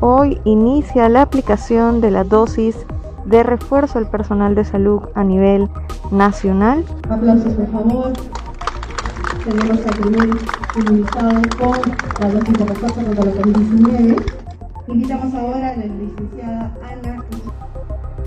Hoy inicia la aplicación de la dosis de refuerzo al personal de salud a nivel nacional. Aplausos, por favor. Tenemos al primer inmunizado con la dosis de refuerzo contra la COVID-19. Invitamos ahora a la licenciada Ana.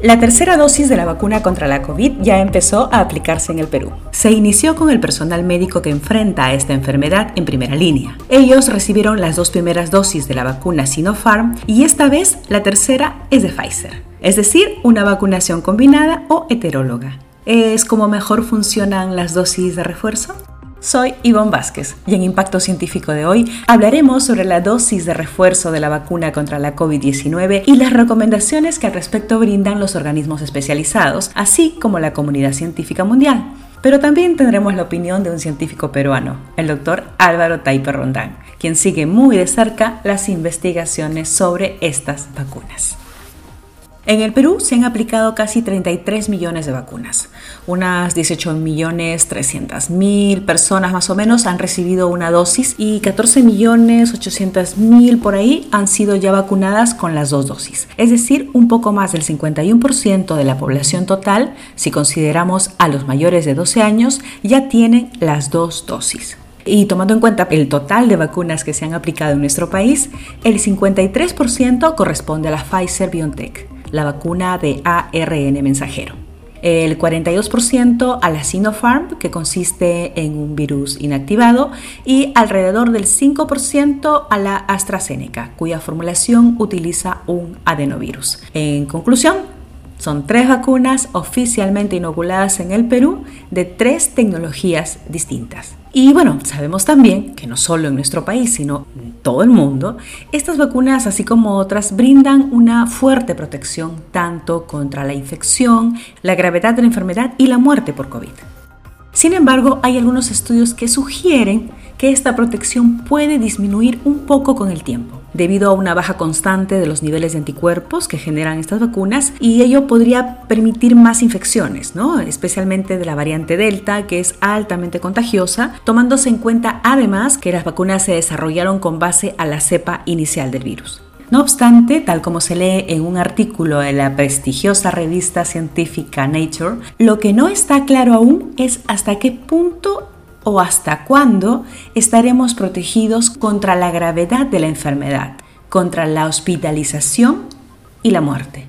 La tercera dosis de la vacuna contra la COVID ya empezó a aplicarse en el Perú. Se inició con el personal médico que enfrenta a esta enfermedad en primera línea. Ellos recibieron las dos primeras dosis de la vacuna Sinopharm y esta vez la tercera es de Pfizer, es decir, una vacunación combinada o heteróloga. ¿Es como mejor funcionan las dosis de refuerzo? Soy Ivonne Vázquez y en Impacto Científico de hoy hablaremos sobre la dosis de refuerzo de la vacuna contra la COVID-19 y las recomendaciones que al respecto brindan los organismos especializados, así como la comunidad científica mundial. Pero también tendremos la opinión de un científico peruano, el doctor Álvaro Taipe Rondán, quien sigue muy de cerca las investigaciones sobre estas vacunas. En el Perú se han aplicado casi 33 millones de vacunas. Unas 18 millones 300 mil personas más o menos han recibido una dosis y 14 millones 800 mil por ahí han sido ya vacunadas con las dos dosis. Es decir, un poco más del 51% de la población total, si consideramos a los mayores de 12 años, ya tienen las dos dosis. Y tomando en cuenta el total de vacunas que se han aplicado en nuestro país, el 53% corresponde a la Pfizer BioNTech la vacuna de ARN mensajero. El 42% a la Sinopharm, que consiste en un virus inactivado, y alrededor del 5% a la AstraZeneca, cuya formulación utiliza un adenovirus. En conclusión, son tres vacunas oficialmente inoculadas en el Perú de tres tecnologías distintas. Y bueno, sabemos también que no solo en nuestro país, sino en todo el mundo, estas vacunas, así como otras, brindan una fuerte protección tanto contra la infección, la gravedad de la enfermedad y la muerte por COVID. Sin embargo, hay algunos estudios que sugieren que esta protección puede disminuir un poco con el tiempo debido a una baja constante de los niveles de anticuerpos que generan estas vacunas y ello podría permitir más infecciones, ¿no? especialmente de la variante Delta, que es altamente contagiosa, tomándose en cuenta además que las vacunas se desarrollaron con base a la cepa inicial del virus. No obstante, tal como se lee en un artículo de la prestigiosa revista científica Nature, lo que no está claro aún es hasta qué punto o hasta cuándo estaremos protegidos contra la gravedad de la enfermedad, contra la hospitalización y la muerte?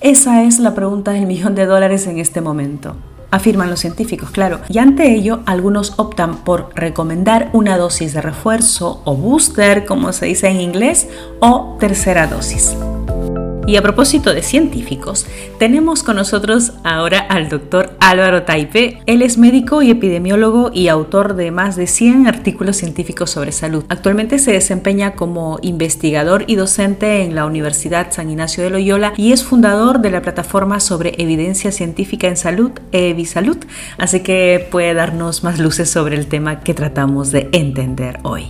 Esa es la pregunta del millón de dólares en este momento afirman los científicos, claro. Y ante ello, algunos optan por recomendar una dosis de refuerzo o booster, como se dice en inglés, o tercera dosis. Y a propósito de científicos, tenemos con nosotros ahora al doctor Álvaro Taipe. Él es médico y epidemiólogo y autor de más de 100 artículos científicos sobre salud. Actualmente se desempeña como investigador y docente en la Universidad San Ignacio de Loyola y es fundador de la plataforma sobre evidencia científica en salud, EviSalud. Así que puede darnos más luces sobre el tema que tratamos de entender hoy.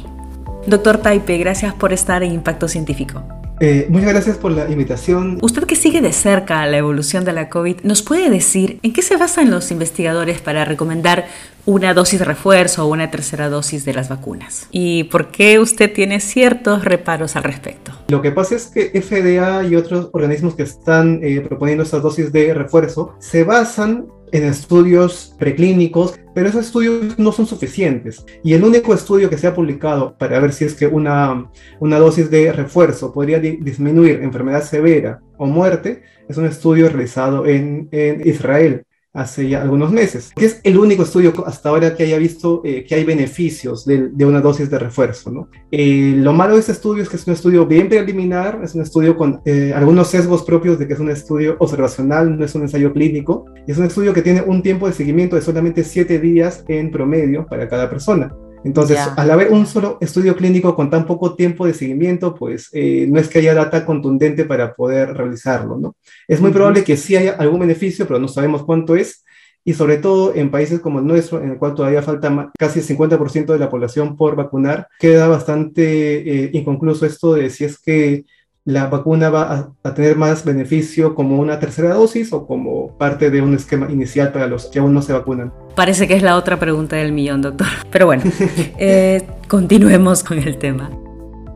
Doctor Taipe, gracias por estar en Impacto Científico. Eh, muchas gracias por la invitación. Usted que sigue de cerca la evolución de la COVID, ¿nos puede decir en qué se basan los investigadores para recomendar una dosis de refuerzo o una tercera dosis de las vacunas? ¿Y por qué usted tiene ciertos reparos al respecto? Lo que pasa es que FDA y otros organismos que están eh, proponiendo estas dosis de refuerzo se basan en estudios preclínicos, pero esos estudios no son suficientes. Y el único estudio que se ha publicado para ver si es que una, una dosis de refuerzo podría disminuir enfermedad severa o muerte es un estudio realizado en, en Israel hace ya algunos meses, que es el único estudio hasta ahora que haya visto eh, que hay beneficios de, de, una dosis de refuerzo. ¿no? Eh, lo malo de este estudio es que es un estudio bien preliminar, es un estudio con eh, algunos sesgos propios de que es un estudio observacional, no es un ensayo clínico, es un estudio que tiene un tiempo de seguimiento de solamente siete días en promedio para cada persona. Entonces, al haber un solo estudio clínico con tan poco tiempo de seguimiento, pues eh, no es que haya data contundente para poder realizarlo, ¿no? Es muy probable que sí haya algún beneficio, pero no sabemos cuánto es, y sobre todo en países como el nuestro, en el cual todavía falta casi el 50% de la población por vacunar, queda bastante eh, inconcluso esto de si es que la vacuna va a, tener más beneficio como una tercera dosis o como parte de un esquema inicial para los que aún no se vacunan. Parece que es la otra pregunta del millón, doctor. Pero bueno, eh, continuemos con el tema.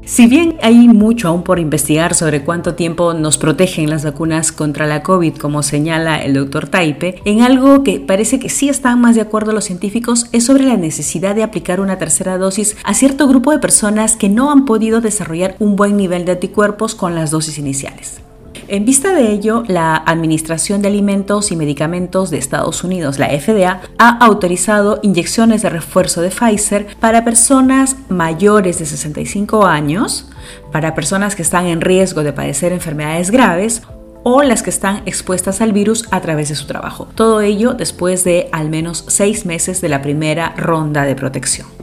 Si bien hay mucho aún por investigar sobre cuánto tiempo nos protegen las vacunas contra la COVID, como señala el doctor Taipe, en algo que parece que sí están más de acuerdo los científicos es sobre la necesidad de aplicar una tercera dosis a cierto grupo de personas que no han podido desarrollar un buen nivel de anticuerpos con las dosis iniciales. En vista de ello, la Administración de Alimentos y Medicamentos de Estados Unidos, la FDA, ha autorizado inyecciones de refuerzo de Pfizer para personas mayores de 65 años, para personas que están en riesgo de padecer enfermedades graves o las que están expuestas al virus a través de su trabajo. Todo ello después de al menos seis meses de la primera ronda de protección.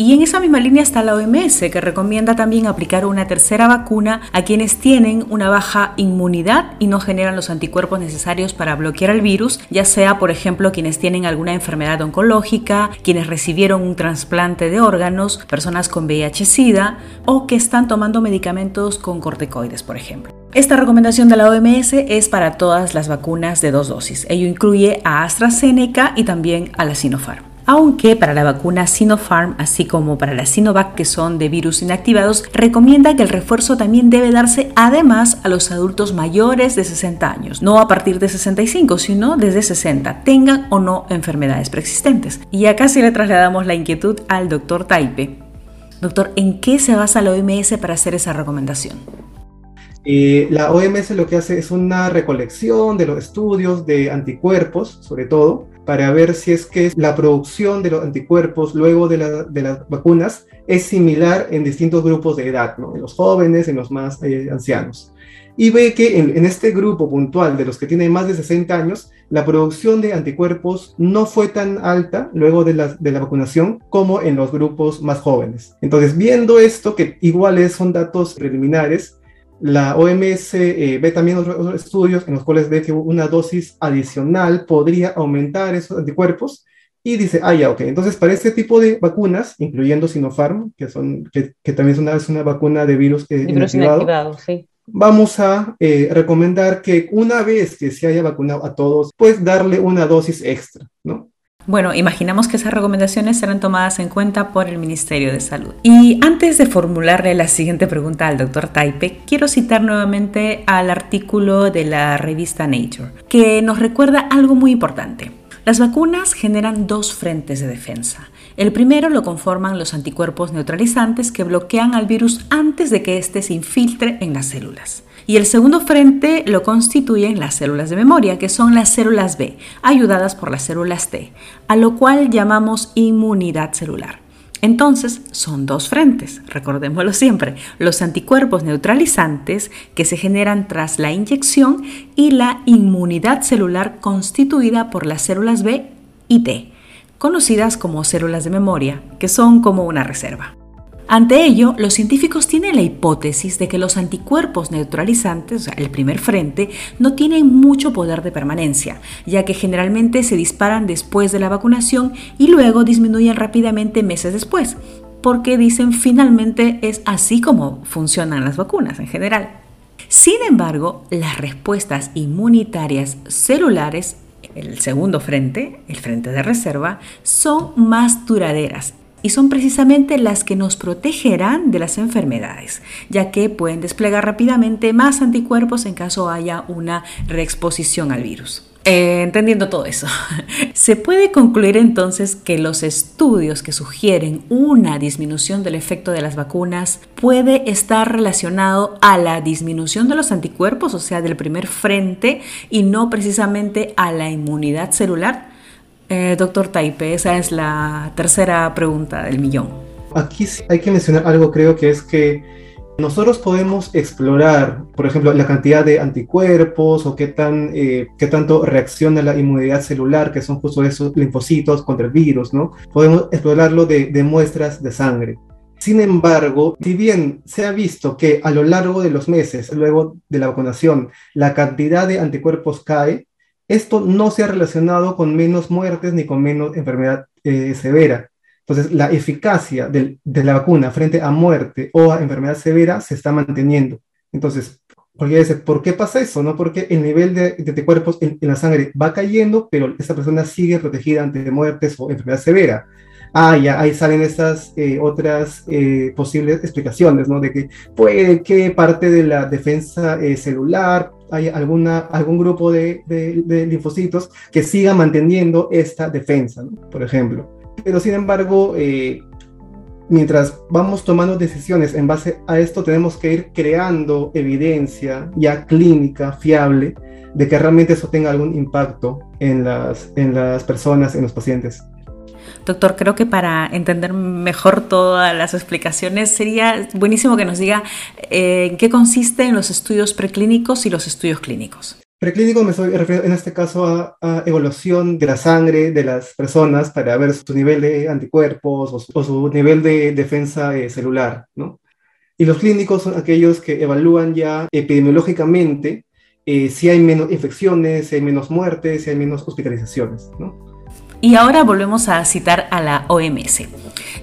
Y en esa misma línea está la OMS, que recomienda también aplicar una tercera vacuna a quienes tienen una baja inmunidad y no generan los anticuerpos necesarios para bloquear el virus, ya sea, por ejemplo, quienes tienen alguna enfermedad oncológica, quienes recibieron un trasplante de órganos, personas con VIH-Sida o que están tomando medicamentos con corticoides, por ejemplo. Esta recomendación de la OMS es para todas las vacunas de dos dosis. Ello incluye a AstraZeneca y también a la Sinopharm aunque para la vacuna Sinopharm, así como para la Sinovac, que son de virus inactivados, recomienda que el refuerzo también debe darse además a los adultos mayores de 60 años, no a partir de 65, sino desde 60, tengan o no enfermedades preexistentes. Y acá sí le trasladamos la inquietud al doctor Taipe. Doctor, ¿en qué se basa la OMS para hacer esa recomendación? Eh, la OMS lo que hace es una recolección de los estudios de anticuerpos, sobre todo, para ver si es que la producción de los anticuerpos luego de, las vacunas es similar en distintos grupos de edad, ¿no? en los jóvenes, en los más eh, ancianos. Y ve que en, este grupo puntual de los que tienen más de 60 años, la producción de anticuerpos no fue tan alta luego de la, de la vacunación como en los grupos más jóvenes. Entonces, viendo esto, que igual son datos preliminares, la OMS eh, ve también otros, estudios en los cuales ve que una dosis adicional podría aumentar esos anticuerpos y dice, ah, ya, ok, entonces para este tipo de vacunas, incluyendo Sinopharm, que, son, que, también es una, es una, vacuna de virus, eh, inactivado, sí. vamos a eh, recomendar que una vez que se haya vacunado a todos, pues darle una dosis extra, ¿no? Bueno, imaginamos que esas recomendaciones serán tomadas en cuenta por el Ministerio de Salud. Y antes de formularle la siguiente pregunta al doctor Taipe, quiero citar nuevamente al artículo de la revista Nature, que nos recuerda algo muy importante. Las vacunas generan dos frentes de defensa. El primero lo conforman los anticuerpos neutralizantes que bloquean al virus antes de que éste se infiltre en las células. Y el segundo frente lo constituyen las células de memoria, que son las células B, ayudadas por las células T, a lo cual llamamos inmunidad celular. Entonces, son dos frentes, recordémoslo siempre, los anticuerpos neutralizantes que se generan tras la inyección y la inmunidad celular constituida por las células B y T, conocidas como células de memoria, que son como una reserva. Ante ello, los científicos tienen la hipótesis de que los anticuerpos neutralizantes, o sea, el primer frente, no tienen mucho poder de permanencia, ya que generalmente se disparan después de la vacunación y luego disminuyen rápidamente meses después, porque dicen finalmente es así como funcionan las vacunas en general. Sin embargo, las respuestas inmunitarias celulares el segundo frente, el frente de reserva, son más duraderas y son precisamente las que nos protegerán de las enfermedades, ya que pueden desplegar rápidamente más anticuerpos en caso haya una reexposición al virus. Eh, entendiendo todo eso, se puede concluir entonces que los estudios que sugieren una disminución del efecto de las vacunas puede estar relacionado a la disminución de los anticuerpos, o sea, del primer frente, y no precisamente a la inmunidad celular. Eh, doctor Taipe, esa es la tercera pregunta del millón. Aquí hay que mencionar algo, creo que es que nosotros podemos explorar, por ejemplo, la cantidad de anticuerpos o qué, tan, eh, qué tanto reacciona la inmunidad celular, que son justo esos linfocitos contra el virus, ¿no? Podemos explorarlo de, de muestras de sangre. Sin embargo, si bien se ha visto que a lo largo de los meses, luego de la vacunación, la cantidad de anticuerpos cae, esto no se ha relacionado con menos muertes ni con menos enfermedad eh, severa. Entonces, la eficacia de la vacuna frente a muerte o a enfermedad severa se está manteniendo. Entonces, cualquiera dice, ¿por qué pasa eso? ¿No? Porque el nivel de, anticuerpos en, en, la sangre va cayendo, pero esa persona sigue protegida ante muertes o enfermedad severa. Ah, ya ahí salen estas eh, otras eh, posibles explicaciones, ¿no? De que puede que parte de la defensa eh, celular hay alguna, algún grupo de, linfocitos que siga manteniendo esta defensa, por ejemplo. Pero sin embargo, mientras vamos tomando decisiones en base a esto, tenemos que ir creando evidencia ya clínica, fiable, de que realmente eso tenga algún impacto en las, en las personas, en los pacientes. Doctor, creo que para entender mejor todas las explicaciones sería buenísimo que nos diga eh, en qué consisten los estudios preclínicos y los estudios clínicos. Preclínico me estoy refiriendo en este caso a, a, evaluación de la sangre de las personas para ver su nivel de anticuerpos o su, o su nivel de defensa eh, celular, ¿no? Y los clínicos son aquellos que evalúan ya epidemiológicamente eh, si hay menos infecciones, si hay menos muertes, si hay menos hospitalizaciones, ¿no? Y ahora volvemos a citar a la OMS,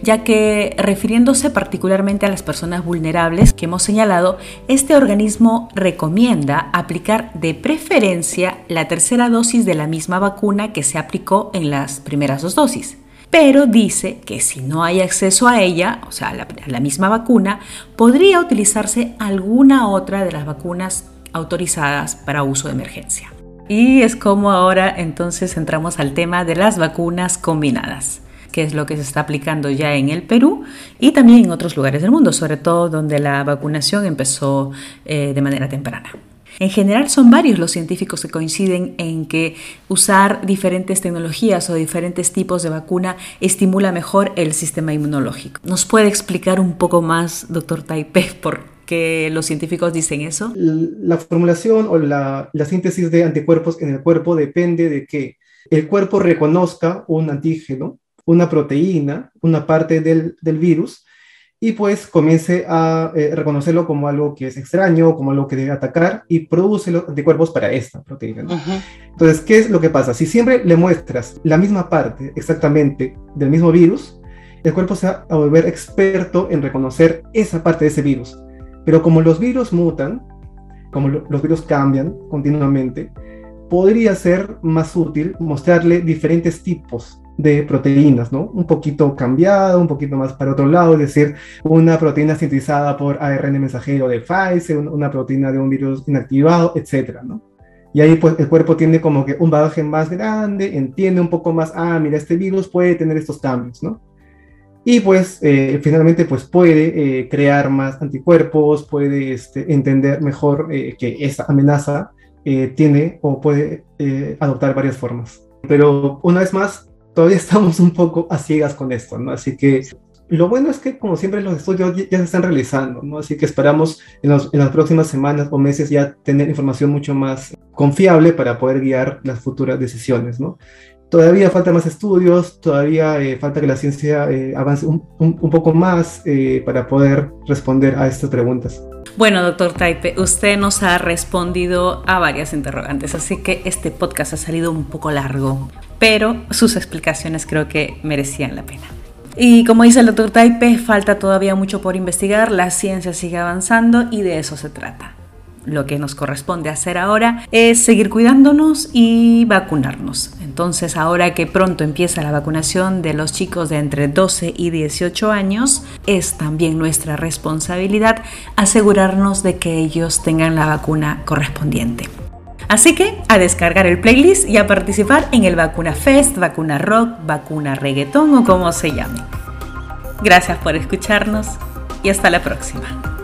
ya que refiriéndose particularmente a las personas vulnerables que hemos señalado, este organismo recomienda aplicar de preferencia la tercera dosis de la misma vacuna que se aplicó en las primeras dos dosis. Pero dice que si no hay acceso a ella, o sea, a la, a la misma vacuna, podría utilizarse alguna otra de las vacunas autorizadas para uso de emergencia. Y es como ahora entonces entramos al tema de las vacunas combinadas, que es lo que se está aplicando ya en el Perú y también en otros lugares del mundo, sobre todo donde la vacunación empezó eh, de manera temprana. En general son varios los científicos que coinciden en que usar diferentes tecnologías o diferentes tipos de vacuna estimula mejor el sistema inmunológico. ¿Nos puede explicar un poco más, doctor Taipei, por que los científicos dicen eso? La formulación o la, la, síntesis de anticuerpos en el cuerpo depende de que el cuerpo reconozca un antígeno, una proteína, una parte del, del virus, y pues comience a eh, reconocerlo como algo que es extraño, como algo que debe atacar, y produce los anticuerpos para esta proteína. ¿no? Entonces, ¿qué es lo que pasa? Si siempre le muestras la misma parte exactamente del mismo virus, el cuerpo se va a volver experto en reconocer esa parte de ese virus. Pero como los virus mutan, como lo, los virus cambian continuamente, podría ser más útil mostrarle diferentes tipos de proteínas, ¿no? Un poquito cambiado, un poquito más para otro lado, es decir, una proteína sintetizada por ARN mensajero de Pfizer, una proteína de un virus inactivado, etcétera, ¿no? Y ahí pues el cuerpo tiene como que un bagaje más grande, entiende un poco más, ah, mira, este virus puede tener estos cambios, ¿no? Y pues eh, finalmente pues puede eh, crear más anticuerpos, puede este, entender mejor eh, que esa amenaza eh, tiene o puede eh, adoptar varias formas. Pero una vez más, todavía estamos un poco a ciegas con esto, ¿no? Así que lo bueno es que como siempre los estudios ya, se están realizando, ¿no? Así que esperamos en, los, en las próximas semanas o meses ya tener información mucho más confiable para poder guiar las futuras decisiones, ¿no? Todavía falta más estudios, todavía eh, falta que la ciencia eh, avance un, poco más eh, para poder responder a estas preguntas. Bueno, doctor Taipe, usted nos ha respondido a varias interrogantes, así que este podcast ha salido un poco largo, pero sus explicaciones creo que merecían la pena. Y como dice el doctor Taipe, falta todavía mucho por investigar, la ciencia sigue avanzando y de eso se trata lo que nos corresponde hacer ahora es seguir cuidándonos y vacunarnos. Entonces, ahora que pronto empieza la vacunación de los chicos de entre 12 y 18 años, es también nuestra responsabilidad asegurarnos de que ellos tengan la vacuna correspondiente. Así que a descargar el playlist y a participar en el Vacuna Fest, Vacuna Rock, Vacuna Reggaetón o como se llame. Gracias por escucharnos y hasta la próxima.